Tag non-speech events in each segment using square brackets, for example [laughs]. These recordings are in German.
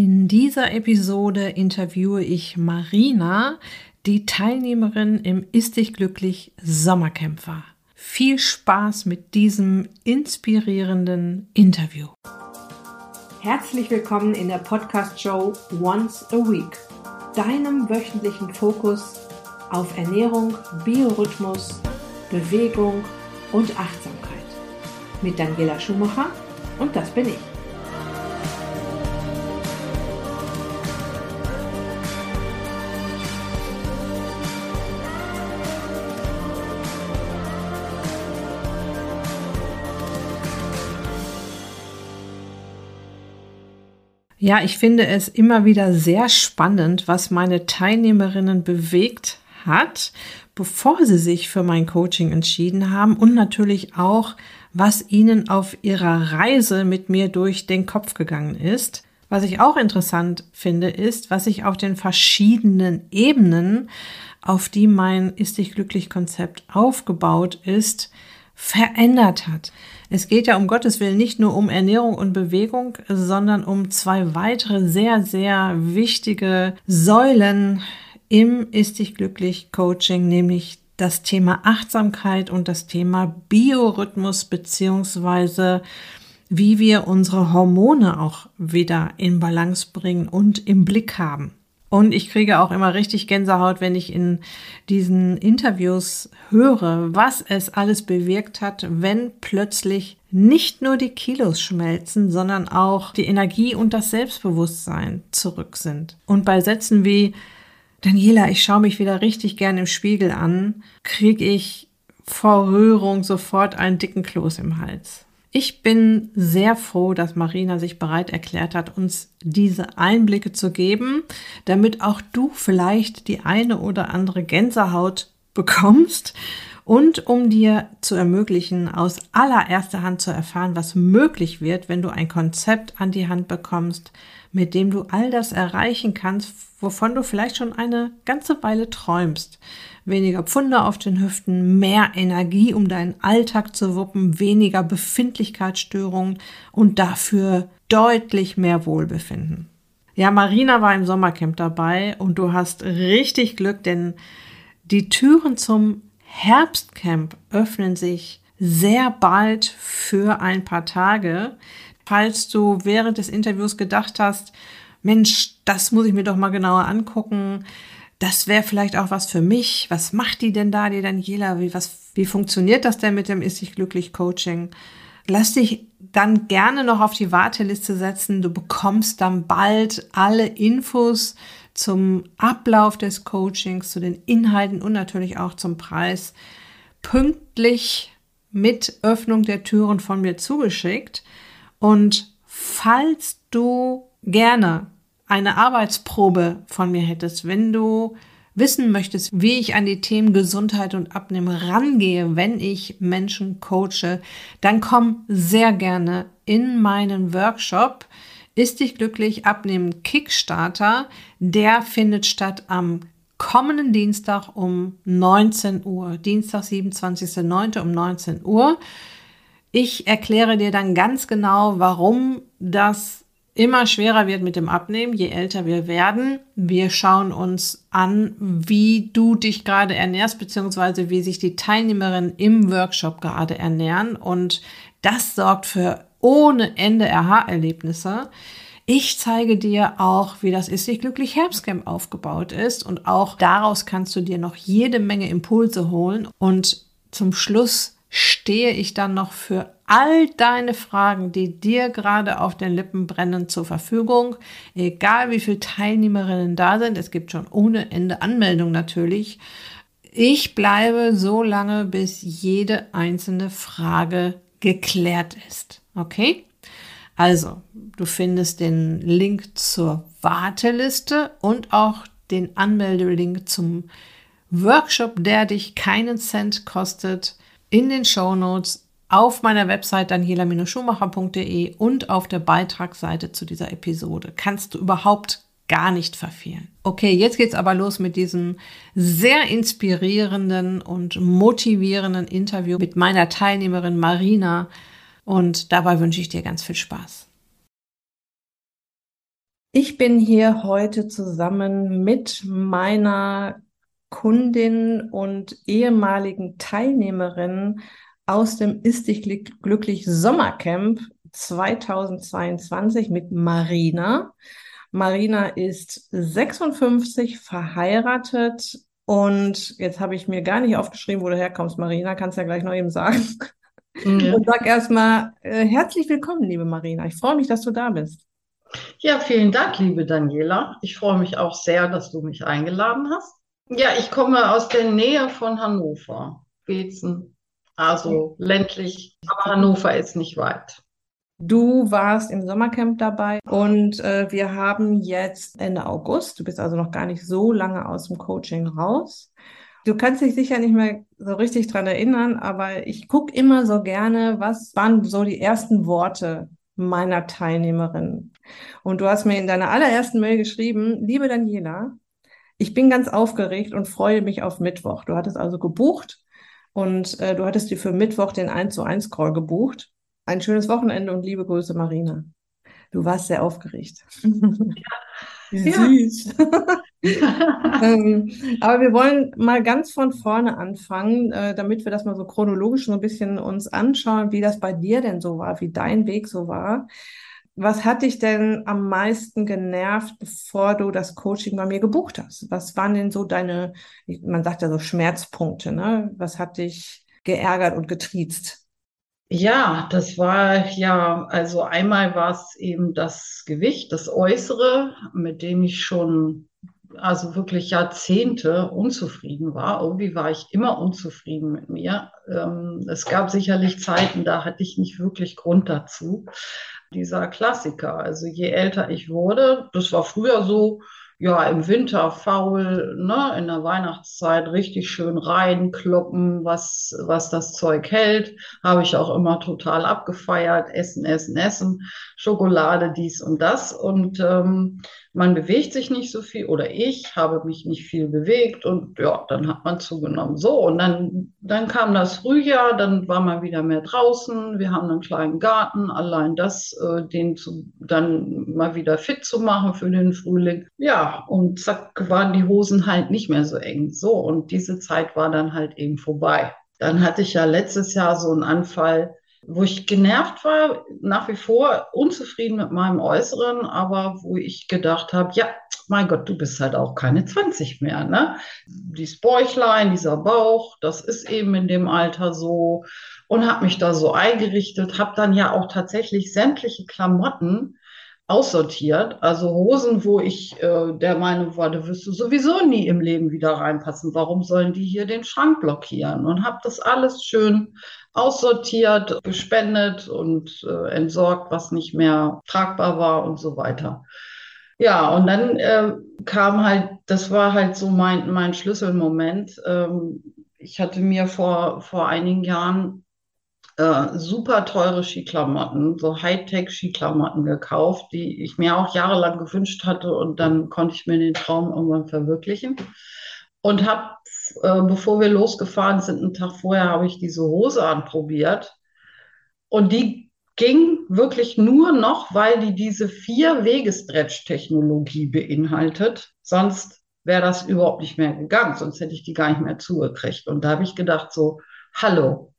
In dieser Episode interviewe ich Marina, die Teilnehmerin im Ist dich glücklich Sommerkämpfer. Viel Spaß mit diesem inspirierenden Interview. Herzlich willkommen in der Podcast-Show Once a Week, deinem wöchentlichen Fokus auf Ernährung, Biorhythmus, Bewegung und Achtsamkeit. Mit Daniela Schumacher und das bin ich. Ja, ich finde es immer wieder sehr spannend, was meine Teilnehmerinnen bewegt hat, bevor sie sich für mein Coaching entschieden haben und natürlich auch, was ihnen auf ihrer Reise mit mir durch den Kopf gegangen ist. Was ich auch interessant finde, ist, was sich auf den verschiedenen Ebenen, auf die mein Ist dich glücklich Konzept aufgebaut ist, verändert hat. Es geht ja um Gottes Willen nicht nur um Ernährung und Bewegung, sondern um zwei weitere sehr, sehr wichtige Säulen im Ist dich glücklich Coaching, nämlich das Thema Achtsamkeit und das Thema Biorhythmus beziehungsweise wie wir unsere Hormone auch wieder in Balance bringen und im Blick haben. Und ich kriege auch immer richtig Gänsehaut, wenn ich in diesen Interviews höre, was es alles bewirkt hat, wenn plötzlich nicht nur die Kilos schmelzen, sondern auch die Energie und das Selbstbewusstsein zurück sind. Und bei Sätzen wie Daniela, ich schaue mich wieder richtig gern im Spiegel an, kriege ich vor Rührung sofort einen dicken Kloß im Hals. Ich bin sehr froh, dass Marina sich bereit erklärt hat, uns diese Einblicke zu geben, damit auch du vielleicht die eine oder andere Gänsehaut bekommst und um dir zu ermöglichen, aus allererster Hand zu erfahren, was möglich wird, wenn du ein Konzept an die Hand bekommst, mit dem du all das erreichen kannst, wovon du vielleicht schon eine ganze Weile träumst weniger Pfunde auf den Hüften, mehr Energie, um deinen Alltag zu wuppen, weniger Befindlichkeitsstörungen und dafür deutlich mehr Wohlbefinden. Ja, Marina war im Sommercamp dabei und du hast richtig Glück, denn die Türen zum Herbstcamp öffnen sich sehr bald für ein paar Tage. Falls du während des Interviews gedacht hast, Mensch, das muss ich mir doch mal genauer angucken, das wäre vielleicht auch was für mich. Was macht die denn da, die Daniela? Wie, was, wie funktioniert das denn mit dem Ist dich glücklich Coaching? Lass dich dann gerne noch auf die Warteliste setzen. Du bekommst dann bald alle Infos zum Ablauf des Coachings, zu den Inhalten und natürlich auch zum Preis pünktlich mit Öffnung der Türen von mir zugeschickt. Und falls du gerne eine Arbeitsprobe von mir hättest, wenn du wissen möchtest, wie ich an die Themen Gesundheit und Abnehmen rangehe, wenn ich Menschen coache, dann komm sehr gerne in meinen Workshop. Ist dich glücklich abnehmen Kickstarter. Der findet statt am kommenden Dienstag um 19 Uhr. Dienstag, 27.09. um 19 Uhr. Ich erkläre dir dann ganz genau, warum das immer schwerer wird mit dem Abnehmen, je älter wir werden. Wir schauen uns an, wie du dich gerade ernährst, beziehungsweise wie sich die Teilnehmerinnen im Workshop gerade ernähren. Und das sorgt für ohne Ende Aha-Erlebnisse. Ich zeige dir auch, wie das Ist dich glücklich Herbstcamp aufgebaut ist und auch daraus kannst du dir noch jede Menge Impulse holen und zum Schluss stehe ich dann noch für all deine Fragen, die dir gerade auf den Lippen brennen, zur Verfügung. Egal wie viele Teilnehmerinnen da sind, es gibt schon ohne Ende Anmeldung natürlich. Ich bleibe so lange, bis jede einzelne Frage geklärt ist. Okay? Also, du findest den Link zur Warteliste und auch den Anmeldelink zum Workshop, der dich keinen Cent kostet in den Show Notes auf meiner Website daniela-schumacher.de und auf der Beitragsseite zu dieser Episode. Kannst du überhaupt gar nicht verfehlen. Okay, jetzt geht's aber los mit diesem sehr inspirierenden und motivierenden Interview mit meiner Teilnehmerin Marina und dabei wünsche ich dir ganz viel Spaß. Ich bin hier heute zusammen mit meiner Kundin und ehemaligen Teilnehmerin aus dem Ist dich glücklich Sommercamp 2022 mit Marina. Marina ist 56, verheiratet und jetzt habe ich mir gar nicht aufgeschrieben, wo du herkommst, Marina. Kannst ja gleich noch eben sagen. Ja. Und sag erstmal äh, herzlich willkommen, liebe Marina. Ich freue mich, dass du da bist. Ja, vielen Dank, liebe Daniela. Ich freue mich auch sehr, dass du mich eingeladen hast. Ja, ich komme aus der Nähe von Hannover, Bezen, also ländlich, aber Hannover ist nicht weit. Du warst im Sommercamp dabei und äh, wir haben jetzt Ende August. Du bist also noch gar nicht so lange aus dem Coaching raus. Du kannst dich sicher nicht mehr so richtig dran erinnern, aber ich gucke immer so gerne, was waren so die ersten Worte meiner Teilnehmerin. Und du hast mir in deiner allerersten Mail geschrieben, liebe Daniela, ich bin ganz aufgeregt und freue mich auf Mittwoch. Du hattest also gebucht und äh, du hattest dir für Mittwoch den 1 zu 1 Call gebucht. Ein schönes Wochenende und liebe Grüße, Marina. Du warst sehr aufgeregt. [laughs] Ja. Süß. [laughs] ähm, aber wir wollen mal ganz von vorne anfangen, äh, damit wir das mal so chronologisch so ein bisschen uns anschauen, wie das bei dir denn so war, wie dein Weg so war. Was hat dich denn am meisten genervt, bevor du das Coaching bei mir gebucht hast? Was waren denn so deine, man sagt ja so Schmerzpunkte, ne? Was hat dich geärgert und getriezt? Ja, das war ja, also einmal war es eben das Gewicht, das Äußere, mit dem ich schon, also wirklich Jahrzehnte unzufrieden war. Irgendwie war ich immer unzufrieden mit mir. Ähm, es gab sicherlich Zeiten, da hatte ich nicht wirklich Grund dazu. Dieser Klassiker, also je älter ich wurde, das war früher so, ja, im Winter faul, ne, in der Weihnachtszeit richtig schön reinkloppen, was, was das Zeug hält. Habe ich auch immer total abgefeiert. Essen, essen, essen. Schokolade, dies und das. Und ähm, man bewegt sich nicht so viel oder ich habe mich nicht viel bewegt und ja, dann hat man zugenommen. So, und dann, dann kam das Frühjahr, dann war man wieder mehr draußen. Wir haben einen kleinen Garten. Allein das, äh, den zu, dann mal wieder fit zu machen für den Frühling. Ja, und zack, waren die Hosen halt nicht mehr so eng. So, und diese Zeit war dann halt eben vorbei. Dann hatte ich ja letztes Jahr so einen Anfall, wo ich genervt war, nach wie vor unzufrieden mit meinem Äußeren, aber wo ich gedacht habe, ja, mein Gott, du bist halt auch keine 20 mehr, ne? Dieses Bäuchlein, dieser Bauch, das ist eben in dem Alter so und habe mich da so eingerichtet, habe dann ja auch tatsächlich sämtliche Klamotten aussortiert. Also Hosen, wo ich äh, der Meinung war, da wirst du sowieso nie im Leben wieder reinpassen. Warum sollen die hier den Schrank blockieren? Und habe das alles schön aussortiert, gespendet und äh, entsorgt, was nicht mehr tragbar war und so weiter. Ja, und dann äh, kam halt, das war halt so mein, mein Schlüsselmoment. Ähm, ich hatte mir vor, vor einigen Jahren äh, super teure Skiklamotten, so Hightech-Skiklamotten gekauft, die ich mir auch jahrelang gewünscht hatte und dann konnte ich mir den Traum irgendwann verwirklichen. Und habe, äh, bevor wir losgefahren sind, einen Tag vorher, habe ich diese Hose anprobiert und die ging wirklich nur noch, weil die diese vier Wegestretch-Technologie beinhaltet. Sonst wäre das überhaupt nicht mehr gegangen, sonst hätte ich die gar nicht mehr zugekriegt. Und da habe ich gedacht so, hallo,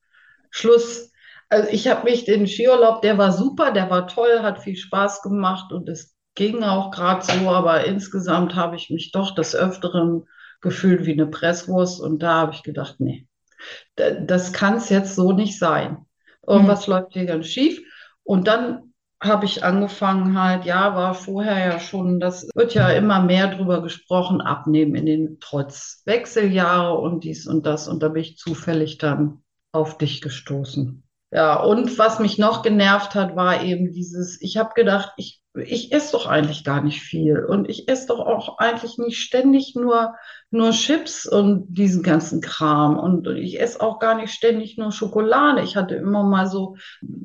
Schluss. Also ich habe mich den Skiurlaub, der war super, der war toll, hat viel Spaß gemacht und es ging auch gerade so, aber insgesamt habe ich mich doch des Öfteren gefühlt wie eine Presswurst und da habe ich gedacht, nee, das kann es jetzt so nicht sein. Irgendwas mhm. läuft hier ganz schief. Und dann habe ich angefangen halt, ja, war vorher ja schon, das wird ja immer mehr drüber gesprochen, abnehmen in den trotz Wechseljahre und dies und das. Und da bin ich zufällig dann auf dich gestoßen. Ja, und was mich noch genervt hat, war eben dieses, ich habe gedacht, ich, ich esse doch eigentlich gar nicht viel. Und ich esse doch auch eigentlich nicht ständig nur, nur Chips und diesen ganzen Kram. Und ich esse auch gar nicht ständig nur Schokolade. Ich hatte immer mal so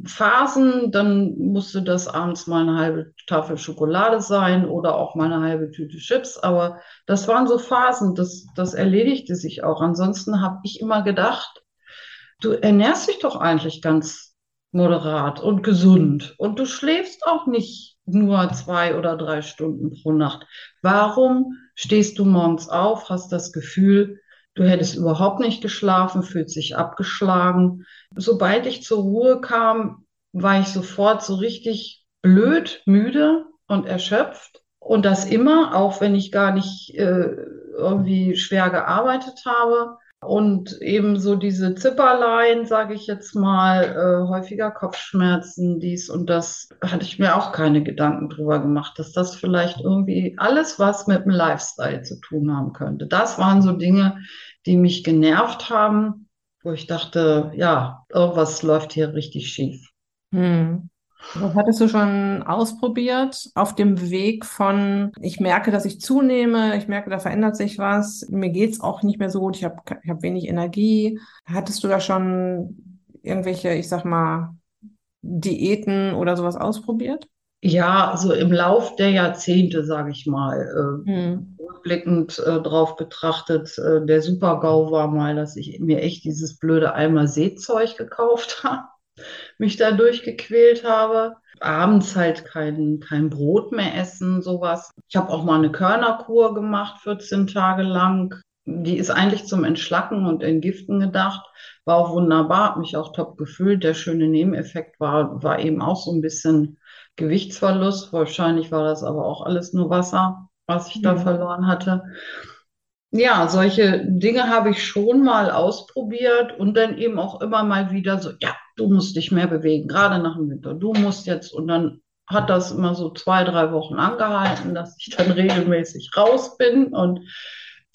Phasen, dann musste das abends mal eine halbe Tafel Schokolade sein oder auch mal eine halbe Tüte Chips, aber das waren so Phasen, das, das erledigte sich auch. Ansonsten habe ich immer gedacht, du ernährst dich doch eigentlich ganz moderat und gesund. Und du schläfst auch nicht nur zwei oder drei Stunden pro Nacht. Warum stehst du morgens auf, hast das Gefühl, du hättest überhaupt nicht geschlafen, fühlst dich abgeschlagen. Sobald ich zur Ruhe kam, war ich sofort so richtig blöd, müde und erschöpft. Und das immer, auch wenn ich gar nicht äh, irgendwie schwer gearbeitet habe. Und eben so diese Zipperlein, sage ich jetzt mal, äh, häufiger Kopfschmerzen, dies und das, hatte ich mir auch keine Gedanken drüber gemacht, dass das vielleicht irgendwie alles was mit dem Lifestyle zu tun haben könnte. Das waren so Dinge, die mich genervt haben, wo ich dachte, ja, irgendwas läuft hier richtig schief. Hm. Was hattest du schon ausprobiert auf dem Weg von, ich merke, dass ich zunehme, ich merke, da verändert sich was, mir geht's auch nicht mehr so gut, ich habe ich hab wenig Energie. Hattest du da schon irgendwelche, ich sag mal, Diäten oder sowas ausprobiert? Ja, so im Lauf der Jahrzehnte, sage ich mal, äh, hm. rückblickend äh, drauf betrachtet, äh, der Super-GAU war mal, dass ich mir echt dieses blöde Eimer Seezeug gekauft [laughs] habe mich da durchgequält habe. Abends halt kein, kein Brot mehr essen, sowas. Ich habe auch mal eine Körnerkur gemacht, 14 Tage lang. Die ist eigentlich zum Entschlacken und Entgiften gedacht. War auch wunderbar, hat mich auch top gefühlt. Der schöne Nebeneffekt war, war eben auch so ein bisschen Gewichtsverlust. Wahrscheinlich war das aber auch alles nur Wasser, was ich da verloren hatte. Ja, solche Dinge habe ich schon mal ausprobiert und dann eben auch immer mal wieder so, ja, du musst dich mehr bewegen, gerade nach dem Winter. Du musst jetzt und dann hat das immer so zwei, drei Wochen angehalten, dass ich dann regelmäßig raus bin und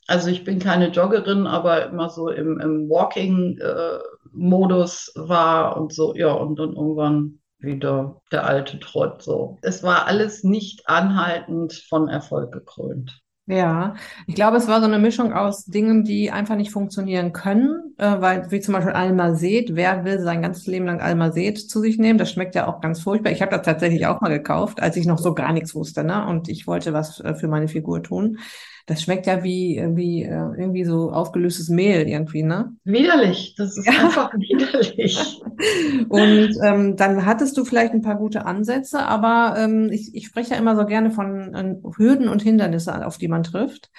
also ich bin keine Joggerin, aber immer so im, im Walking-Modus äh, war und so, ja, und dann irgendwann wieder der alte Trott so. Es war alles nicht anhaltend von Erfolg gekrönt. Ja, ich glaube, es war so eine Mischung aus Dingen, die einfach nicht funktionieren können, äh, weil wie zum Beispiel Almased, wer will sein ganzes Leben lang Almased zu sich nehmen? Das schmeckt ja auch ganz furchtbar. Ich habe das tatsächlich auch mal gekauft, als ich noch so gar nichts wusste, ne? Und ich wollte was äh, für meine Figur tun. Das schmeckt ja wie, wie äh, irgendwie so aufgelöstes Mehl irgendwie, ne? Widerlich, das ist ja. einfach widerlich. [laughs] Und ähm, dann hattest du vielleicht ein paar gute Ansätze, aber ähm, ich, ich spreche ja immer so gerne von äh, Hürden und Hindernisse, auf die man trifft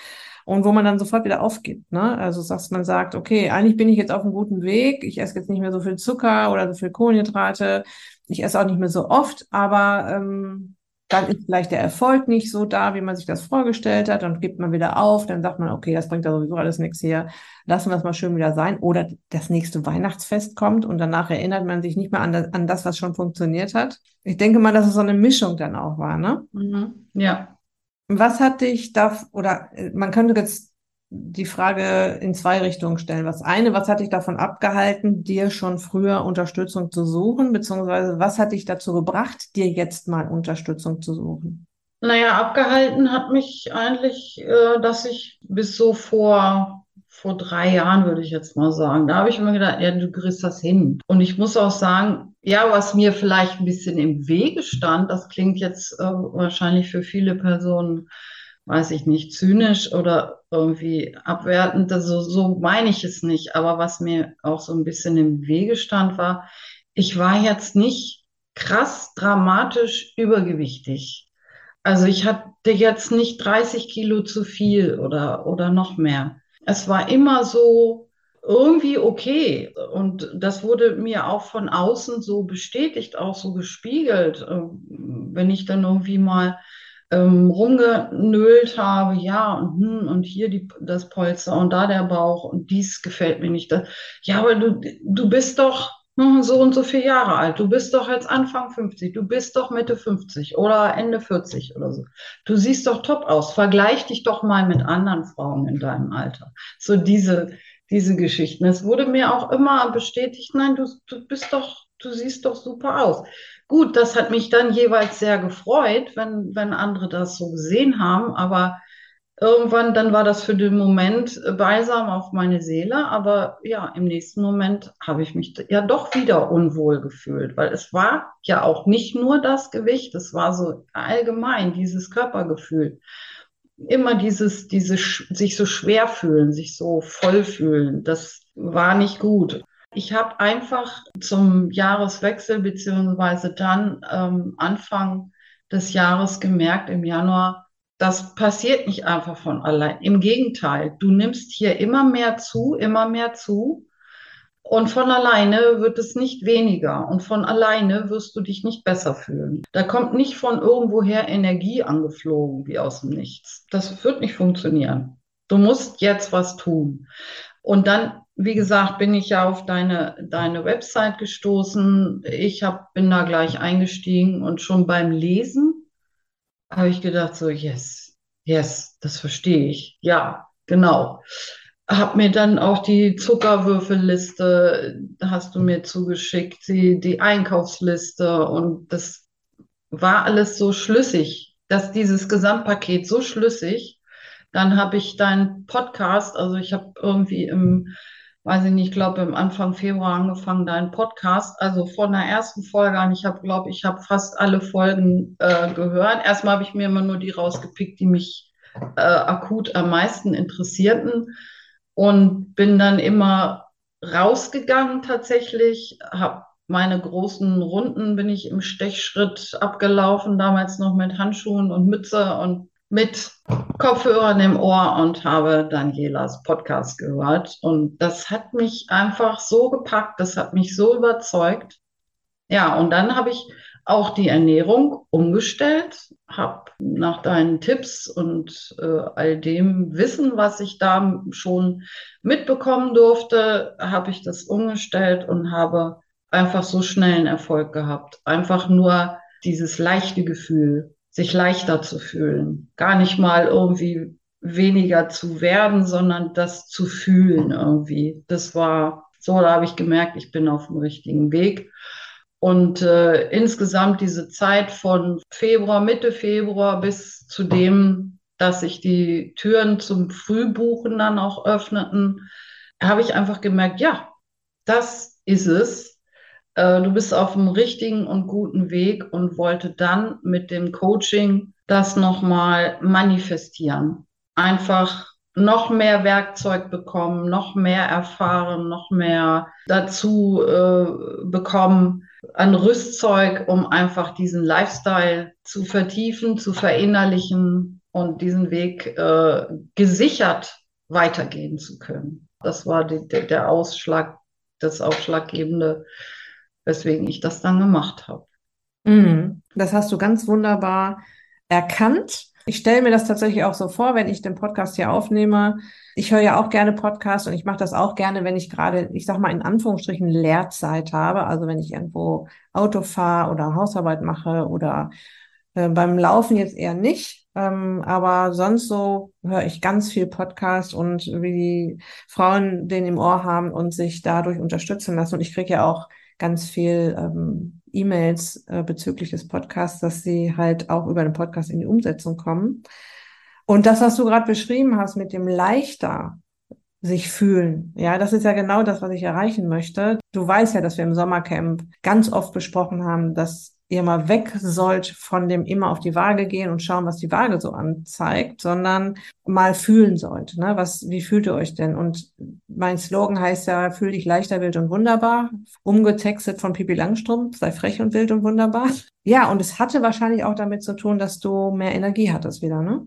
und wo man dann sofort wieder aufgibt. Ne? Also dass man sagt, okay, eigentlich bin ich jetzt auf einem guten Weg, ich esse jetzt nicht mehr so viel Zucker oder so viel Kohlenhydrate, ich esse auch nicht mehr so oft, aber ähm, dann ist vielleicht der Erfolg nicht so da, wie man sich das vorgestellt hat, dann gibt man wieder auf, dann sagt man, okay, das bringt ja sowieso alles nichts hier, lassen wir es mal schön wieder sein. Oder das nächste Weihnachtsfest kommt und danach erinnert man sich nicht mehr an das, an das was schon funktioniert hat. Ich denke mal, dass es so eine Mischung dann auch war, ne? Mhm. Ja. Was hat dich da, oder äh, man könnte jetzt die Frage in zwei Richtungen stellen. Was eine, was hat dich davon abgehalten, dir schon früher Unterstützung zu suchen, beziehungsweise was hat dich dazu gebracht, dir jetzt mal Unterstützung zu suchen? Naja, abgehalten hat mich eigentlich, äh, dass ich bis so vor, vor drei Jahren, würde ich jetzt mal sagen, da habe ich immer gedacht, ja, du kriegst das hin. Und ich muss auch sagen, ja, was mir vielleicht ein bisschen im Wege stand, das klingt jetzt äh, wahrscheinlich für viele Personen weiß ich nicht, zynisch oder irgendwie abwertend. Also so meine ich es nicht. Aber was mir auch so ein bisschen im Wege stand, war, ich war jetzt nicht krass dramatisch übergewichtig. Also ich hatte jetzt nicht 30 Kilo zu viel oder, oder noch mehr. Es war immer so irgendwie okay. Und das wurde mir auch von außen so bestätigt, auch so gespiegelt. Wenn ich dann irgendwie mal ähm, rumgenölt habe, ja, und, hm, und hier die, das Polster und da der Bauch und dies gefällt mir nicht. Das, ja, aber du, du bist doch hm, so und so viele Jahre alt. Du bist doch jetzt Anfang 50, du bist doch Mitte 50 oder Ende 40 oder so. Du siehst doch top aus. Vergleich dich doch mal mit anderen Frauen in deinem Alter. So diese, diese Geschichten. Es wurde mir auch immer bestätigt, nein, du, du bist doch, du siehst doch super aus. Gut, das hat mich dann jeweils sehr gefreut, wenn, wenn andere das so gesehen haben, aber irgendwann, dann war das für den Moment beisam auf meine Seele, aber ja, im nächsten Moment habe ich mich ja doch wieder unwohl gefühlt, weil es war ja auch nicht nur das Gewicht, es war so allgemein dieses Körpergefühl. Immer dieses, dieses sich so schwer fühlen, sich so voll fühlen, das war nicht gut. Ich habe einfach zum Jahreswechsel beziehungsweise dann ähm, Anfang des Jahres gemerkt, im Januar, das passiert nicht einfach von allein. Im Gegenteil, du nimmst hier immer mehr zu, immer mehr zu. Und von alleine wird es nicht weniger und von alleine wirst du dich nicht besser fühlen. Da kommt nicht von irgendwoher Energie angeflogen wie aus dem Nichts. Das wird nicht funktionieren. Du musst jetzt was tun. Und dann, wie gesagt, bin ich ja auf deine, deine Website gestoßen. Ich hab, bin da gleich eingestiegen und schon beim Lesen habe ich gedacht, so, yes, yes, das verstehe ich. Ja, genau habe mir dann auch die Zuckerwürfelliste, hast du mir zugeschickt, die, die Einkaufsliste und das war alles so schlüssig, dass dieses Gesamtpaket so schlüssig. Dann habe ich deinen Podcast, also ich habe irgendwie im, weiß ich nicht, ich glaube im Anfang Februar angefangen, deinen Podcast, also von der ersten Folge an, ich habe, glaube ich, habe fast alle Folgen äh, gehört. Erstmal habe ich mir immer nur die rausgepickt, die mich äh, akut am meisten interessierten und bin dann immer rausgegangen tatsächlich, habe meine großen Runden bin ich im Stechschritt abgelaufen, damals noch mit Handschuhen und Mütze und mit Kopfhörern im Ohr und habe Danielas Podcast gehört. Und das hat mich einfach so gepackt, das hat mich so überzeugt. Ja, und dann habe ich auch die Ernährung umgestellt, habe nach deinen Tipps und äh, all dem Wissen, was ich da schon mitbekommen durfte, habe ich das umgestellt und habe einfach so schnellen Erfolg gehabt. Einfach nur dieses leichte Gefühl, sich leichter zu fühlen, gar nicht mal irgendwie weniger zu werden, sondern das zu fühlen irgendwie. Das war so, da habe ich gemerkt, ich bin auf dem richtigen Weg. Und äh, insgesamt diese Zeit von Februar, Mitte Februar bis zu dem, dass sich die Türen zum Frühbuchen dann auch öffneten, habe ich einfach gemerkt, ja, das ist es. Äh, du bist auf dem richtigen und guten Weg und wollte dann mit dem Coaching das nochmal manifestieren. Einfach noch mehr Werkzeug bekommen, noch mehr erfahren, noch mehr dazu äh, bekommen, an Rüstzeug, um einfach diesen Lifestyle zu vertiefen, zu verinnerlichen und diesen Weg äh, gesichert weitergehen zu können. Das war die, der, Ausschlag, das Ausschlaggebende, weswegen ich das dann gemacht habe. Mhm. Das hast du ganz wunderbar erkannt. Ich stelle mir das tatsächlich auch so vor, wenn ich den Podcast hier aufnehme, ich höre ja auch gerne Podcasts und ich mache das auch gerne, wenn ich gerade, ich sag mal in Anführungsstrichen Lehrzeit habe, also wenn ich irgendwo Auto fahre oder Hausarbeit mache oder äh, beim Laufen jetzt eher nicht, ähm, aber sonst so höre ich ganz viel Podcast und wie die Frauen den im Ohr haben und sich dadurch unterstützen lassen. Und ich kriege ja auch ganz viel ähm, E-Mails äh, bezüglich des Podcasts, dass sie halt auch über den Podcast in die Umsetzung kommen. Und das, was du gerade beschrieben hast mit dem leichter sich fühlen, ja, das ist ja genau das, was ich erreichen möchte. Du weißt ja, dass wir im Sommercamp ganz oft besprochen haben, dass ihr mal weg sollt von dem immer auf die Waage gehen und schauen, was die Waage so anzeigt, sondern mal fühlen sollt. Ne? Was, wie fühlt ihr euch denn? Und mein Slogan heißt ja, fühl dich leichter, wild und wunderbar. Umgetextet von Pipi Langstrumpf, sei frech und wild und wunderbar. Ja, und es hatte wahrscheinlich auch damit zu tun, dass du mehr Energie hattest wieder, ne?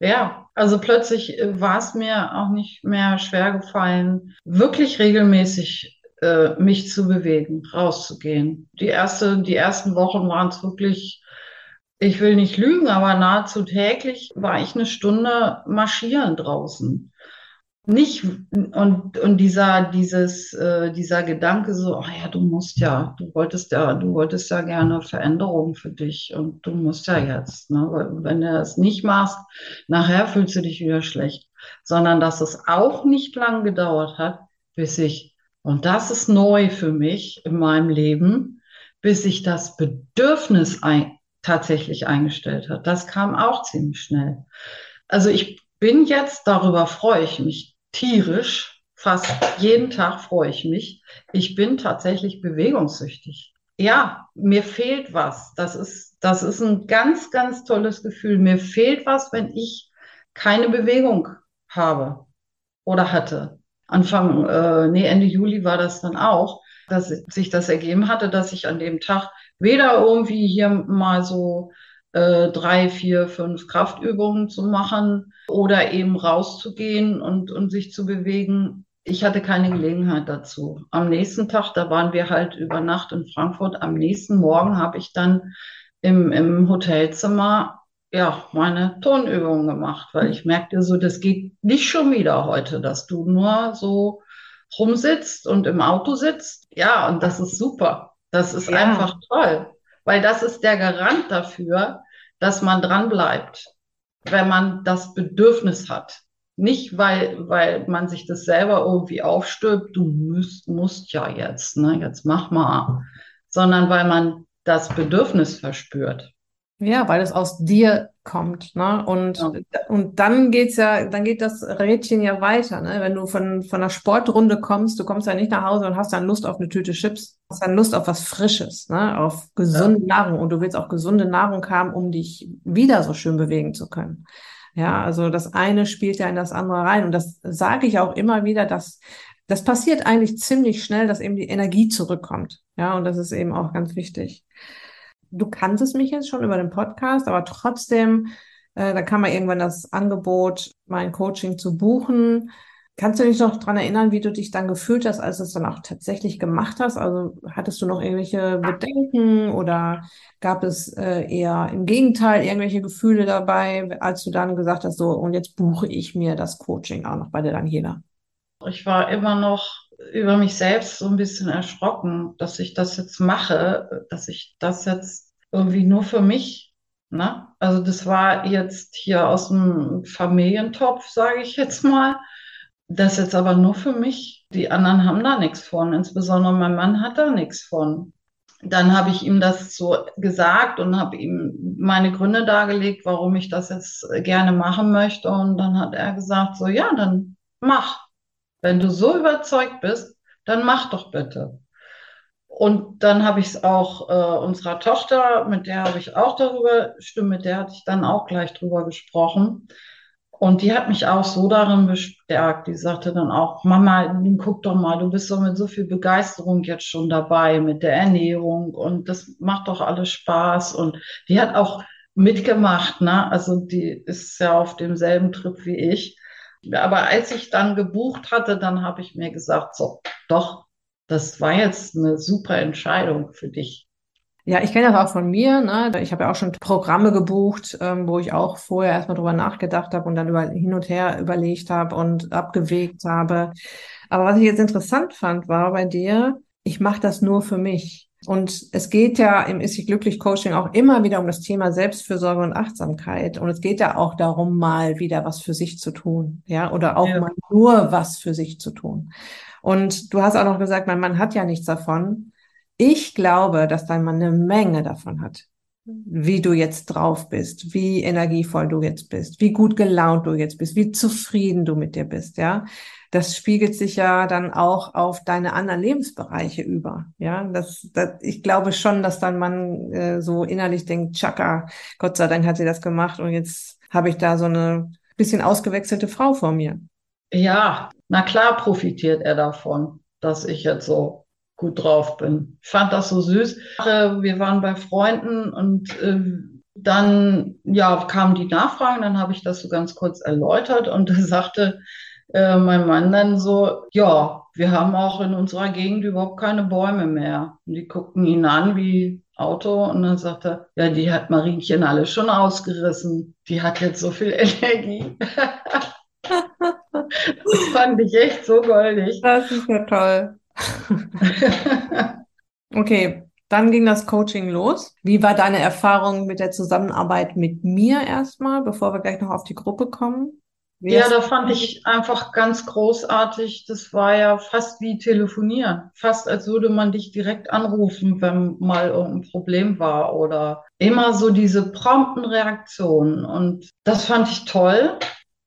Ja, also plötzlich äh, war es mir auch nicht mehr schwer gefallen, wirklich regelmäßig äh, mich zu bewegen, rauszugehen. Die erste, die ersten Wochen waren es wirklich, ich will nicht lügen, aber nahezu täglich war ich eine Stunde marschieren draußen. Nicht und und dieser dieses äh, dieser Gedanke so ach ja du musst ja du wolltest ja du wolltest ja gerne Veränderung für dich und du musst ja jetzt ne? Weil wenn du es nicht machst nachher fühlst du dich wieder schlecht. Sondern dass es auch nicht lang gedauert hat bis ich und das ist neu für mich in meinem Leben bis sich das Bedürfnis ein, tatsächlich eingestellt hat das kam auch ziemlich schnell also ich bin jetzt darüber freue ich mich tierisch. Fast jeden Tag freue ich mich. Ich bin tatsächlich bewegungssüchtig. Ja, mir fehlt was. Das ist, das ist ein ganz, ganz tolles Gefühl. Mir fehlt was, wenn ich keine Bewegung habe oder hatte. Anfang, äh, nee, Ende Juli war das dann auch, dass sich das ergeben hatte, dass ich an dem Tag weder irgendwie hier mal so äh, drei, vier, fünf Kraftübungen zu machen oder eben rauszugehen und, und sich zu bewegen. Ich hatte keine Gelegenheit dazu. Am nächsten Tag, da waren wir halt über Nacht in Frankfurt, am nächsten Morgen habe ich dann im, im Hotelzimmer ja, meine Tonübungen gemacht, weil ich merkte so, das geht nicht schon wieder heute, dass du nur so rumsitzt und im Auto sitzt. Ja, und das ist super. Das ist ja. einfach toll, weil das ist der Garant dafür, dass man dran bleibt, wenn man das Bedürfnis hat. Nicht, weil, weil man sich das selber irgendwie aufstülpt, du musst, musst ja jetzt, ne, jetzt mach mal, sondern weil man das Bedürfnis verspürt. Ja, weil es aus dir kommt, ne? Und, ja. und dann geht's ja, dann geht das Rädchen ja weiter, ne? Wenn du von, von einer Sportrunde kommst, du kommst ja nicht nach Hause und hast dann Lust auf eine Tüte Chips, hast dann Lust auf was Frisches, ne? Auf gesunde ja. Nahrung und du willst auch gesunde Nahrung haben, um dich wieder so schön bewegen zu können. Ja, also das eine spielt ja in das andere rein und das sage ich auch immer wieder, dass das passiert eigentlich ziemlich schnell, dass eben die Energie zurückkommt. Ja, und das ist eben auch ganz wichtig du kanntest mich jetzt schon über den Podcast, aber trotzdem, äh, da kam mal irgendwann das Angebot, mein Coaching zu buchen. Kannst du dich noch dran erinnern, wie du dich dann gefühlt hast, als du es dann auch tatsächlich gemacht hast? Also hattest du noch irgendwelche Bedenken oder gab es äh, eher im Gegenteil irgendwelche Gefühle dabei, als du dann gesagt hast, so, und jetzt buche ich mir das Coaching auch noch bei der Daniela? Ich war immer noch über mich selbst so ein bisschen erschrocken, dass ich das jetzt mache, dass ich das jetzt irgendwie nur für mich, ne? Also das war jetzt hier aus dem Familientopf, sage ich jetzt mal. Das jetzt aber nur für mich. Die anderen haben da nichts von, insbesondere mein Mann hat da nichts von. Dann habe ich ihm das so gesagt und habe ihm meine Gründe dargelegt, warum ich das jetzt gerne machen möchte. Und dann hat er gesagt, so ja, dann mach. Wenn du so überzeugt bist, dann mach doch bitte. Und dann habe ich es auch äh, unserer Tochter, mit der habe ich auch darüber, stimmt, mit der hatte ich dann auch gleich drüber gesprochen. Und die hat mich auch so darin bestärkt. Die sagte dann auch, Mama, guck doch mal, du bist doch mit so viel Begeisterung jetzt schon dabei mit der Ernährung und das macht doch alles Spaß. Und die hat auch mitgemacht, ne? Also die ist ja auf demselben Trip wie ich. Aber als ich dann gebucht hatte, dann habe ich mir gesagt, so, doch, das war jetzt eine super Entscheidung für dich. Ja, ich kenne das auch von mir. Ne? Ich habe ja auch schon Programme gebucht, ähm, wo ich auch vorher erstmal drüber nachgedacht habe und dann über, hin und her überlegt habe und abgewegt habe. Aber was ich jetzt interessant fand, war bei dir, ich mache das nur für mich. Und es geht ja im Ist sich glücklich Coaching auch immer wieder um das Thema Selbstfürsorge und Achtsamkeit. Und es geht ja auch darum, mal wieder was für sich zu tun. Ja, oder auch ja. mal nur was für sich zu tun. Und du hast auch noch gesagt, mein Mann hat ja nichts davon. Ich glaube, dass dein Mann eine Menge davon hat wie du jetzt drauf bist, wie energievoll du jetzt bist, wie gut gelaunt du jetzt bist, wie zufrieden du mit dir bist, ja. Das spiegelt sich ja dann auch auf deine anderen Lebensbereiche über, ja. Das, das ich glaube schon, dass dein Mann äh, so innerlich denkt, Chaka, Gott sei Dank hat sie das gemacht und jetzt habe ich da so eine bisschen ausgewechselte Frau vor mir. Ja, na klar profitiert er davon, dass ich jetzt so gut drauf bin. Ich fand das so süß. Wir waren bei Freunden und äh, dann ja kamen die Nachfragen, dann habe ich das so ganz kurz erläutert und [laughs] da sagte äh, mein Mann dann so, ja, wir haben auch in unserer Gegend überhaupt keine Bäume mehr. Und die guckten ihn an wie Auto und dann sagte er, ja, die hat Marienchen alle schon ausgerissen. Die hat jetzt so viel [laughs] Energie. [laughs] das fand ich echt so goldig. Das ist ja toll. [laughs] okay, dann ging das Coaching los. Wie war deine Erfahrung mit der Zusammenarbeit mit mir erstmal, bevor wir gleich noch auf die Gruppe kommen? Wie ja, da fand ich einfach ganz großartig. Das war ja fast wie telefonieren. Fast als würde man dich direkt anrufen, wenn mal irgendein Problem war oder immer so diese prompten Reaktionen. Und das fand ich toll.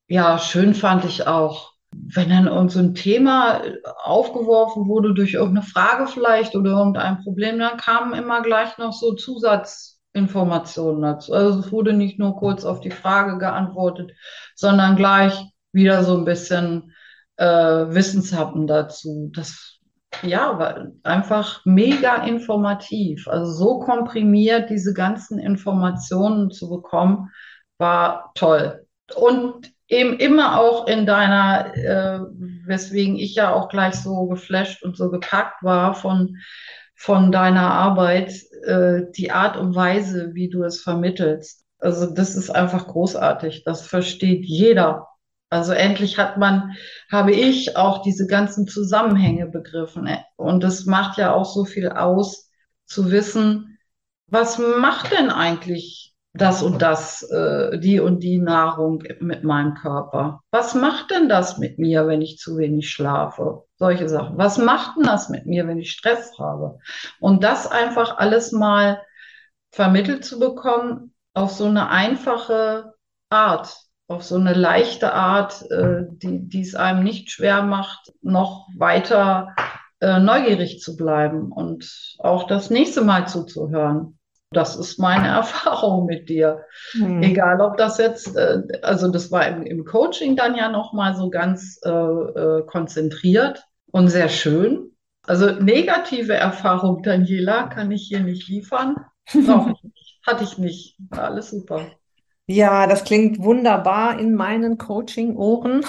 Ja, schön fand ich auch, wenn dann irgend so ein Thema aufgeworfen wurde durch irgendeine Frage vielleicht oder irgendein Problem, dann kamen immer gleich noch so Zusatzinformationen dazu. Also es wurde nicht nur kurz auf die Frage geantwortet, sondern gleich wieder so ein bisschen äh, Wissenshappen dazu. Das ja, war einfach mega informativ. Also so komprimiert diese ganzen Informationen zu bekommen, war toll. Und eben immer auch in deiner, äh, weswegen ich ja auch gleich so geflasht und so gepackt war von, von deiner Arbeit, äh, die Art und Weise, wie du es vermittelst. Also das ist einfach großartig. Das versteht jeder. Also endlich hat man, habe ich auch diese ganzen Zusammenhänge begriffen. Und es macht ja auch so viel aus, zu wissen, was macht denn eigentlich das und das, äh, die und die Nahrung mit meinem Körper? Was macht denn das mit mir, wenn ich zu wenig schlafe? Solche Sachen. Was macht denn das mit mir, wenn ich Stress habe? Und das einfach alles mal vermittelt zu bekommen auf so eine einfache Art auf so eine leichte Art, äh, die, die es einem nicht schwer macht, noch weiter äh, neugierig zu bleiben und auch das nächste Mal zuzuhören. Das ist meine [laughs] Erfahrung mit dir. Mhm. Egal, ob das jetzt, äh, also das war im, im Coaching dann ja nochmal so ganz äh, äh, konzentriert und sehr schön. Also negative Erfahrung, Daniela, kann ich hier nicht liefern. Nicht. Hatte ich nicht. War alles super. Ja, das klingt wunderbar in meinen Coaching-Ohren,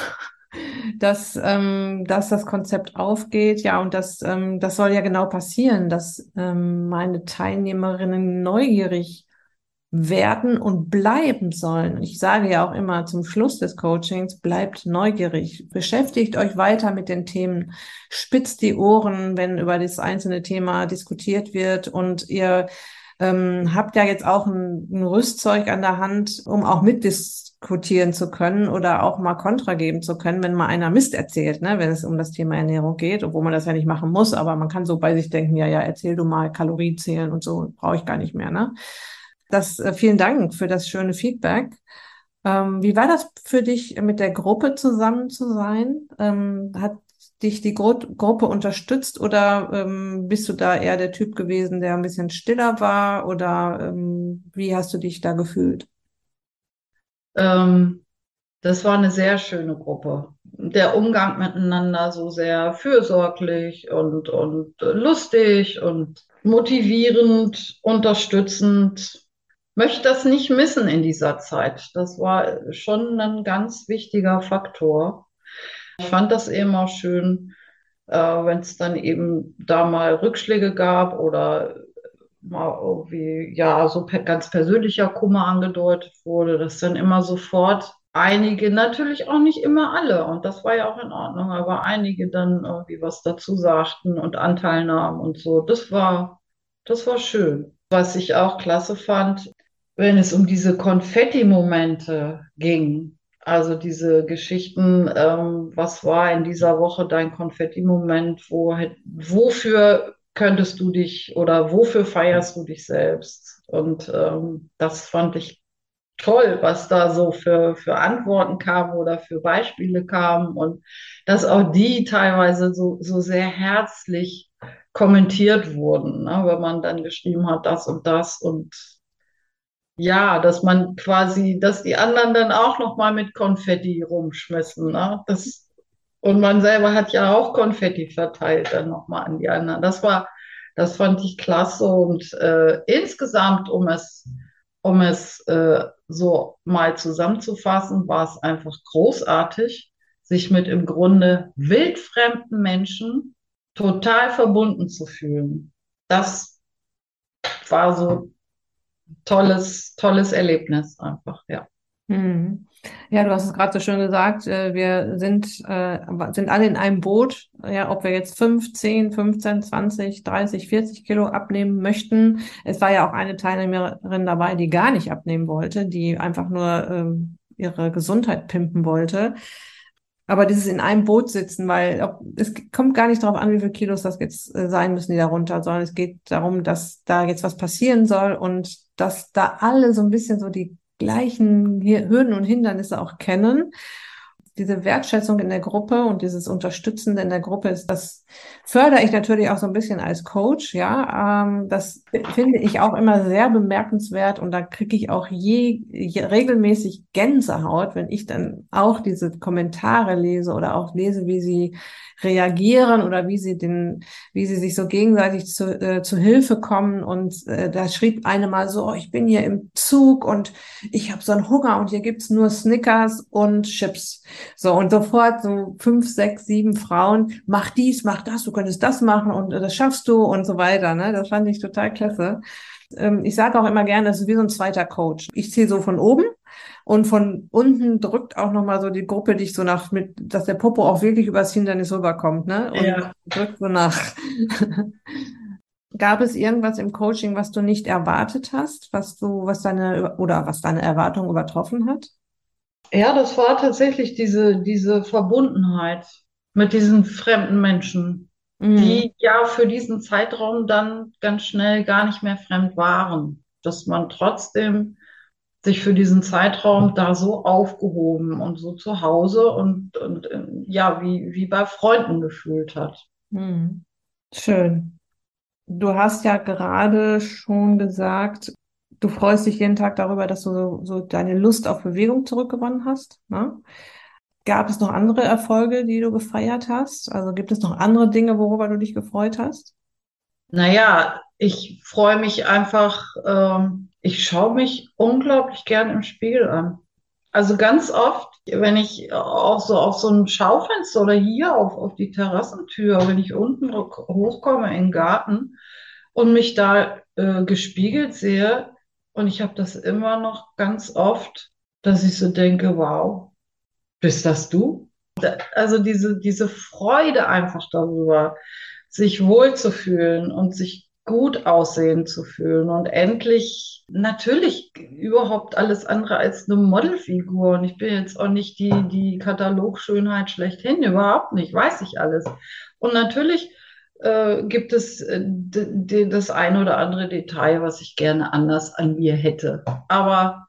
dass, ähm, dass das Konzept aufgeht. Ja, und das, ähm, das soll ja genau passieren, dass ähm, meine Teilnehmerinnen neugierig werden und bleiben sollen. Ich sage ja auch immer zum Schluss des Coachings, bleibt neugierig, beschäftigt euch weiter mit den Themen, spitzt die Ohren, wenn über das einzelne Thema diskutiert wird und ihr ähm, habt ja jetzt auch ein, ein Rüstzeug an der Hand, um auch mitdiskutieren zu können oder auch mal Kontra geben zu können, wenn mal einer Mist erzählt, ne, wenn es um das Thema Ernährung geht, obwohl man das ja nicht machen muss, aber man kann so bei sich denken, ja, ja, erzähl du mal Kalorien zählen und so, brauche ich gar nicht mehr, ne? Das, äh, vielen Dank für das schöne Feedback. Ähm, wie war das für dich, mit der Gruppe zusammen zu sein? Ähm, hat dich die Gru Gruppe unterstützt oder ähm, bist du da eher der Typ gewesen, der ein bisschen stiller war oder ähm, wie hast du dich da gefühlt? Ähm, das war eine sehr schöne Gruppe. Der Umgang miteinander so sehr fürsorglich und, und lustig und motivierend, unterstützend. Möchte das nicht missen in dieser Zeit. Das war schon ein ganz wichtiger Faktor. Ich fand das auch schön, äh, wenn es dann eben da mal Rückschläge gab oder mal irgendwie, ja, so per ganz persönlicher Kummer angedeutet wurde, dass dann immer sofort einige, natürlich auch nicht immer alle, und das war ja auch in Ordnung, aber einige dann irgendwie was dazu sagten und Anteil nahmen und so. Das war, das war schön. Was ich auch klasse fand, wenn es um diese Konfetti-Momente ging, also diese Geschichten, ähm, was war in dieser Woche dein Konfetti-Moment? Wo, wofür könntest du dich oder wofür feierst du dich selbst? Und ähm, das fand ich toll, was da so für, für Antworten kam oder für Beispiele kamen und dass auch die teilweise so, so sehr herzlich kommentiert wurden, ne? wenn man dann geschrieben hat, das und das und ja, dass man quasi, dass die anderen dann auch noch mal mit Konfetti rumschmissen. Ne? Das, und man selber hat ja auch Konfetti verteilt dann noch mal an die anderen. Das war, das fand ich klasse und äh, insgesamt, um es, um es äh, so mal zusammenzufassen, war es einfach großartig, sich mit im Grunde wildfremden Menschen total verbunden zu fühlen. Das war so tolles, tolles Erlebnis einfach, ja. Mhm. Ja, du hast es gerade so schön gesagt, äh, wir sind, äh, sind alle in einem Boot, ja, ob wir jetzt 5, 10, 15, 20, 30, 40 Kilo abnehmen möchten. Es war ja auch eine Teilnehmerin dabei, die gar nicht abnehmen wollte, die einfach nur ähm, ihre Gesundheit pimpen wollte. Aber dieses in einem Boot sitzen, weil es kommt gar nicht darauf an, wie viele Kilos das jetzt äh, sein müssen, die darunter, sondern es geht darum, dass da jetzt was passieren soll und dass da alle so ein bisschen so die gleichen Hürden und Hindernisse auch kennen. Diese Wertschätzung in der Gruppe und dieses Unterstützende in der Gruppe ist, das fördere ich natürlich auch so ein bisschen als Coach, ja. Ähm, das finde ich auch immer sehr bemerkenswert und da kriege ich auch je, je regelmäßig Gänsehaut, wenn ich dann auch diese Kommentare lese oder auch lese, wie sie reagieren oder wie sie den, wie sie sich so gegenseitig zu, äh, zu Hilfe kommen. Und äh, da schrieb eine mal so, oh, ich bin hier im Zug und ich habe so einen Hunger und hier gibt's nur Snickers und Chips. So, und sofort so fünf, sechs, sieben Frauen, mach dies, mach das, du könntest das machen und äh, das schaffst du und so weiter. Ne? Das fand ich total klasse. Ähm, ich sage auch immer gerne, das ist wie so ein zweiter Coach. Ich ziehe so von oben und von unten drückt auch nochmal so die Gruppe dich so nach, mit, dass der Popo auch wirklich übers Hindernis rüberkommt, ne? Und ja. drückt so nach. [laughs] Gab es irgendwas im Coaching, was du nicht erwartet hast, was du, was deine oder was deine Erwartung übertroffen hat? Ja, das war tatsächlich diese, diese Verbundenheit mit diesen fremden Menschen, mhm. die ja für diesen Zeitraum dann ganz schnell gar nicht mehr fremd waren. Dass man trotzdem sich für diesen Zeitraum da so aufgehoben und so zu Hause und, und ja, wie, wie bei Freunden gefühlt hat. Mhm. Schön. Du hast ja gerade schon gesagt, du freust dich jeden Tag darüber, dass du so, so deine Lust auf Bewegung zurückgewonnen hast. Ne? Gab es noch andere Erfolge, die du gefeiert hast? Also gibt es noch andere Dinge, worüber du dich gefreut hast? Naja, ich freue mich einfach, ähm, ich schaue mich unglaublich gern im Spiegel an. Also ganz oft, wenn ich auch so auf so ein Schaufenster oder hier auf, auf die Terrassentür, wenn ich unten hochkomme in den Garten und mich da äh, gespiegelt sehe, und ich habe das immer noch ganz oft, dass ich so denke, wow, bist das du? Also diese, diese Freude einfach darüber, sich wohlzufühlen und sich gut aussehen zu fühlen und endlich natürlich überhaupt alles andere als eine Modelfigur. Und ich bin jetzt auch nicht die, die Katalogschönheit schlechthin, überhaupt nicht, weiß ich alles. Und natürlich äh, gibt es äh, das eine oder andere Detail, was ich gerne anders an mir hätte. Aber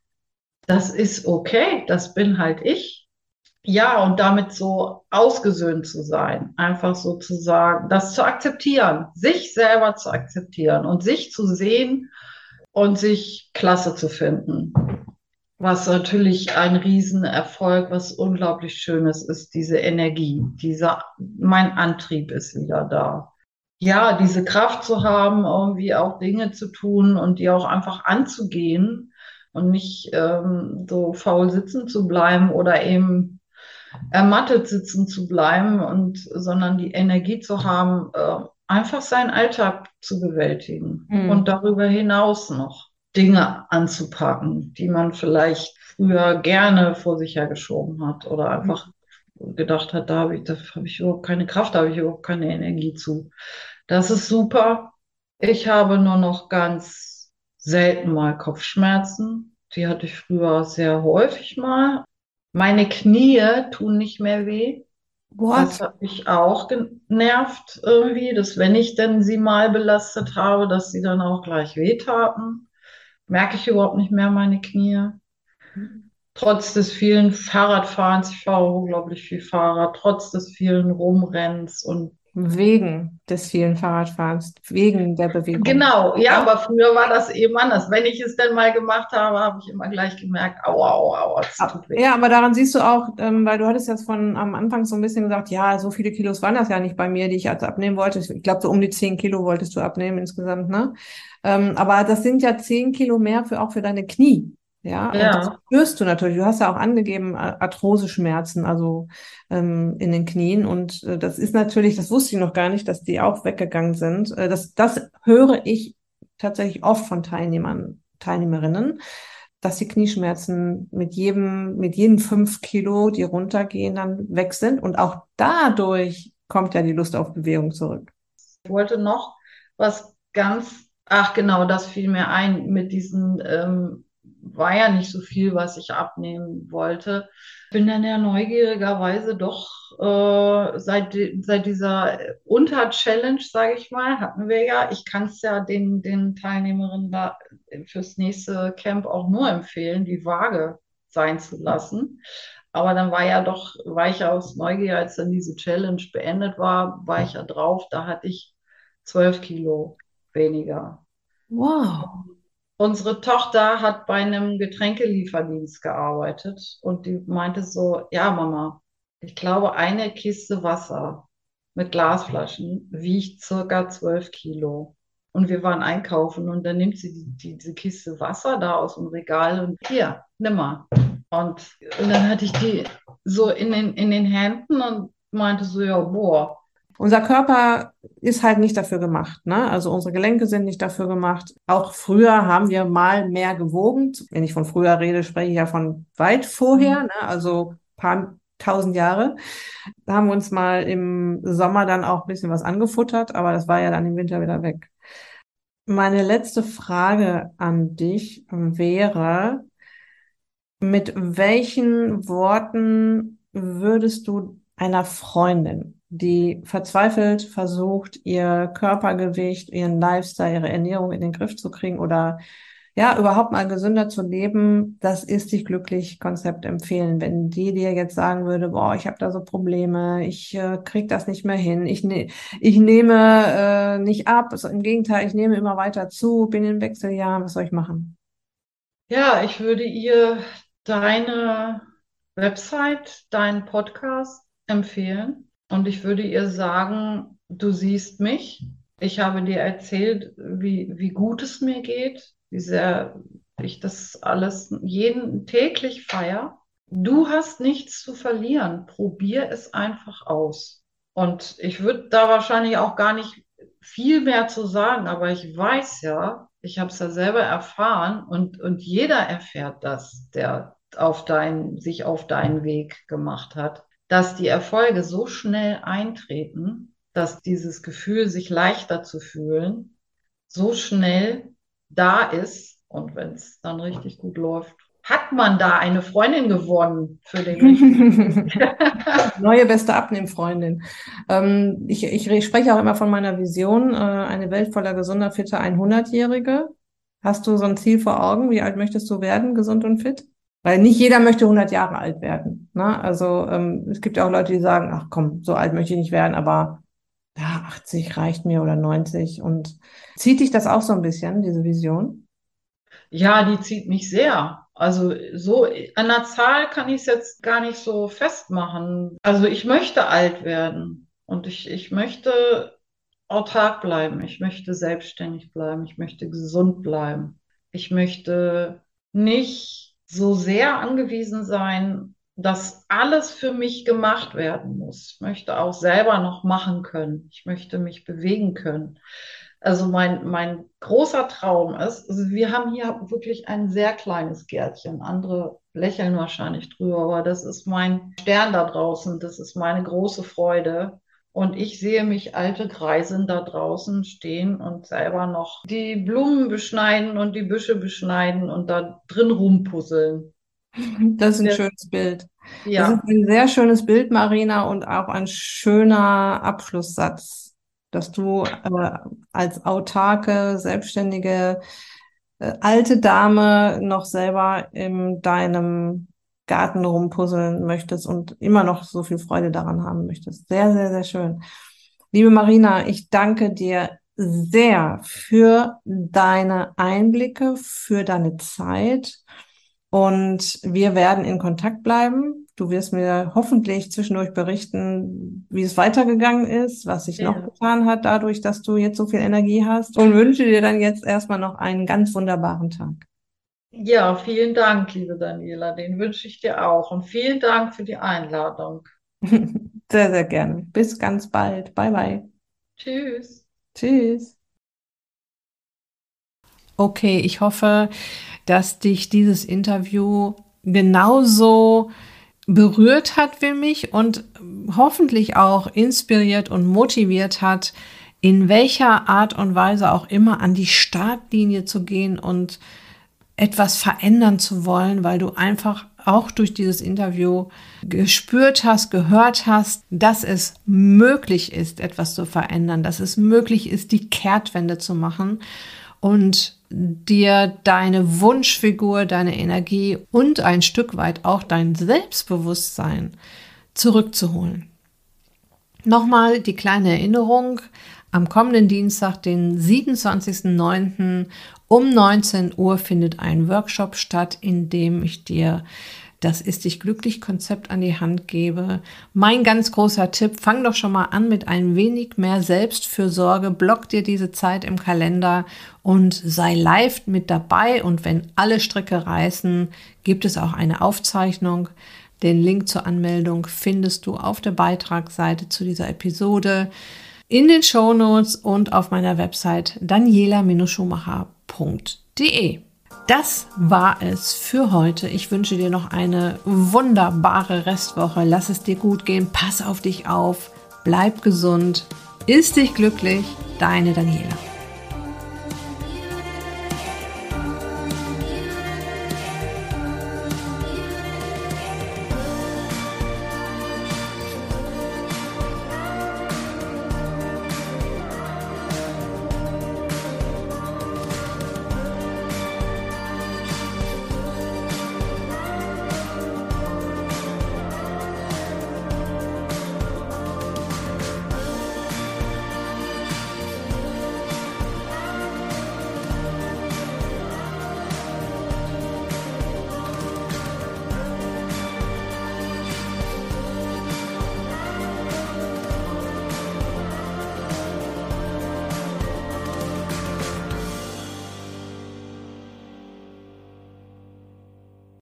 das ist okay, das bin halt ich. Ja, und damit so ausgesöhnt zu sein, einfach sozusagen, das zu akzeptieren, sich selber zu akzeptieren und sich zu sehen und sich klasse zu finden. Was natürlich ein Riesenerfolg, was unglaublich Schönes ist, diese Energie, dieser, mein Antrieb ist wieder da ja, diese Kraft zu haben, irgendwie auch Dinge zu tun und die auch einfach anzugehen und nicht ähm, so faul sitzen zu bleiben oder eben ermattet sitzen zu bleiben und sondern die Energie zu haben, äh, einfach seinen Alltag zu bewältigen mhm. und darüber hinaus noch Dinge anzupacken, die man vielleicht früher gerne vor sich hergeschoben hat oder einfach gedacht hat, da habe ich, da habe ich überhaupt keine Kraft, da habe ich überhaupt keine Energie zu. Das ist super. Ich habe nur noch ganz selten mal Kopfschmerzen. Die hatte ich früher sehr häufig mal. Meine Knie tun nicht mehr weh. What? Das hat mich auch genervt irgendwie, dass wenn ich denn sie mal belastet habe, dass sie dann auch gleich wehtaten. Merke ich überhaupt nicht mehr meine Knie. Trotz des vielen Fahrradfahrens, ich fahre unglaublich viel Fahrrad, trotz des vielen Rumrennens und Wegen des vielen Fahrradfahrens, wegen der Bewegung. Genau, ja, aber früher war das eben anders. Wenn ich es denn mal gemacht habe, habe ich immer gleich gemerkt, aua, aua, aua, das tut weh. Ja, aber daran siehst du auch, ähm, weil du hattest jetzt von am Anfang so ein bisschen gesagt, ja, so viele Kilos waren das ja nicht bei mir, die ich jetzt abnehmen wollte. Ich glaube, so um die zehn Kilo wolltest du abnehmen insgesamt, ne? Ähm, aber das sind ja zehn Kilo mehr für auch für deine Knie. Ja, ja. das spürst du natürlich. Du hast ja auch angegeben, Arthrose-Schmerzen, also ähm, in den Knien. Und äh, das ist natürlich, das wusste ich noch gar nicht, dass die auch weggegangen sind. Äh, das, das höre ich tatsächlich oft von Teilnehmern, Teilnehmerinnen, dass die Knieschmerzen mit jedem, mit jeden fünf Kilo, die runtergehen, dann weg sind. Und auch dadurch kommt ja die Lust auf Bewegung zurück. Ich wollte noch was ganz, ach genau, das fiel mir ein mit diesen ähm, war ja nicht so viel, was ich abnehmen wollte. Bin dann ja neugierigerweise doch äh, seit, seit dieser Unter-Challenge, sage ich mal, hatten wir ja, ich kann es ja den, den Teilnehmerinnen da fürs nächste Camp auch nur empfehlen, die Waage sein zu lassen. Aber dann war ja doch, war ich ja aus Neugier, als dann diese Challenge beendet war, war ich ja drauf, da hatte ich zwölf Kilo weniger. Wow. Unsere Tochter hat bei einem Getränkelieferdienst gearbeitet und die meinte so, ja, Mama, ich glaube, eine Kiste Wasser mit Glasflaschen wiegt circa zwölf Kilo. Und wir waren einkaufen und dann nimmt sie die, die, diese Kiste Wasser da aus dem Regal und hier, nimm mal. Und, und dann hatte ich die so in den, in den Händen und meinte so, ja, boah. Unser Körper ist halt nicht dafür gemacht. Ne? Also unsere Gelenke sind nicht dafür gemacht. Auch früher haben wir mal mehr gewogen. Wenn ich von früher rede, spreche ich ja von weit vorher, ne? also paar tausend Jahre. Da haben wir uns mal im Sommer dann auch ein bisschen was angefuttert, aber das war ja dann im Winter wieder weg. Meine letzte Frage an dich wäre, mit welchen Worten würdest du einer Freundin, die verzweifelt versucht, ihr Körpergewicht, ihren Lifestyle, ihre Ernährung in den Griff zu kriegen oder ja, überhaupt mal gesünder zu leben, das ist dich glücklich Konzept empfehlen. Wenn die dir jetzt sagen würde, boah, ich habe da so Probleme, ich äh, krieg das nicht mehr hin, ich, ne ich nehme äh, nicht ab, also im Gegenteil, ich nehme immer weiter zu, bin in Wechseljahren, was soll ich machen? Ja, ich würde ihr deine Website, deinen Podcast empfehlen und ich würde ihr sagen, du siehst mich. Ich habe dir erzählt, wie, wie gut es mir geht wie sehr ich das alles jeden täglich feier. Du hast nichts zu verlieren. Probier es einfach aus. Und ich würde da wahrscheinlich auch gar nicht viel mehr zu sagen, aber ich weiß ja, ich habe es ja selber erfahren und, und jeder erfährt das, der auf dein, sich auf deinen Weg gemacht hat, dass die Erfolge so schnell eintreten, dass dieses Gefühl, sich leichter zu fühlen, so schnell da ist und wenn es dann richtig gut läuft, hat man da eine Freundin gewonnen für den richtigen. [laughs] [laughs] Neue beste Abnehmfreundin. Ähm, ich, ich spreche auch immer von meiner Vision, äh, eine Welt voller gesunder, fitter 100-Jährige. Hast du so ein Ziel vor Augen? Wie alt möchtest du werden, gesund und fit? Weil nicht jeder möchte 100 Jahre alt werden. Ne? Also ähm, es gibt ja auch Leute, die sagen, ach komm, so alt möchte ich nicht werden, aber ja, 80 reicht mir oder 90. Und zieht dich das auch so ein bisschen, diese Vision? Ja, die zieht mich sehr. Also so an der Zahl kann ich es jetzt gar nicht so festmachen. Also ich möchte alt werden und ich, ich möchte autark bleiben. Ich möchte selbstständig bleiben. Ich möchte gesund bleiben. Ich möchte nicht so sehr angewiesen sein dass alles für mich gemacht werden muss. Ich möchte auch selber noch machen können. Ich möchte mich bewegen können. Also mein, mein großer Traum ist, also wir haben hier wirklich ein sehr kleines Gärtchen. Andere lächeln wahrscheinlich drüber, aber das ist mein Stern da draußen. Das ist meine große Freude. Und ich sehe mich alte Greisen da draußen stehen und selber noch die Blumen beschneiden und die Büsche beschneiden und da drin rumpuzzeln. Das ist ein ja. schönes Bild. Ja. Das ist ein sehr schönes Bild, Marina, und auch ein schöner Abschlusssatz, dass du äh, als autarke, selbstständige, äh, alte Dame noch selber in deinem Garten rumpuzzeln möchtest und immer noch so viel Freude daran haben möchtest. Sehr, sehr, sehr schön. Liebe Marina, ich danke dir sehr für deine Einblicke, für deine Zeit und wir werden in Kontakt bleiben. Du wirst mir hoffentlich zwischendurch berichten, wie es weitergegangen ist, was sich ja. noch getan hat, dadurch, dass du jetzt so viel Energie hast. Und wünsche dir dann jetzt erstmal noch einen ganz wunderbaren Tag. Ja, vielen Dank, liebe Daniela. Den wünsche ich dir auch. Und vielen Dank für die Einladung. [laughs] Sehr, sehr gerne. Bis ganz bald. Bye, bye. Tschüss. Tschüss. Okay, ich hoffe, dass dich dieses Interview genauso berührt hat wie mich und hoffentlich auch inspiriert und motiviert hat, in welcher Art und Weise auch immer an die Startlinie zu gehen und etwas verändern zu wollen, weil du einfach auch durch dieses Interview gespürt hast, gehört hast, dass es möglich ist, etwas zu verändern, dass es möglich ist, die Kehrtwende zu machen und dir deine Wunschfigur, deine Energie und ein Stück weit auch dein Selbstbewusstsein zurückzuholen. Nochmal die kleine Erinnerung. Am kommenden Dienstag, den 27.09. um 19 Uhr findet ein Workshop statt, in dem ich dir das ist dich glücklich Konzept an die Hand gebe. Mein ganz großer Tipp, fang doch schon mal an mit ein wenig mehr Selbstfürsorge, block dir diese Zeit im Kalender und sei live mit dabei und wenn alle Stricke reißen, gibt es auch eine Aufzeichnung. Den Link zur Anmeldung findest du auf der Beitragsseite zu dieser Episode, in den Show Notes und auf meiner Website daniela-schumacher.de. Das war es für heute. Ich wünsche dir noch eine wunderbare Restwoche. Lass es dir gut gehen. Pass auf dich auf. Bleib gesund. Ist dich glücklich. Deine Daniela.